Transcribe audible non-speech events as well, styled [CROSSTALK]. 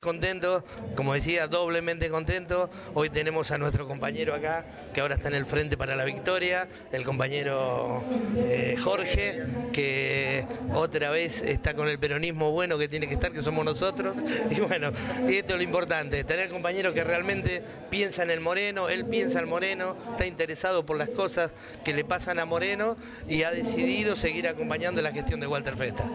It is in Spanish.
Contento, como decía, doblemente contento. Hoy tenemos a nuestro compañero acá, que ahora está en el frente para la victoria, el compañero eh, Jorge, que otra vez está con el peronismo bueno que tiene que estar, que somos nosotros. [LAUGHS] Y bueno, y esto es lo importante, tener compañero que realmente piensa en el Moreno, él piensa en Moreno, está interesado por las cosas que le pasan a Moreno y ha decidido seguir acompañando la gestión de Walter Festa.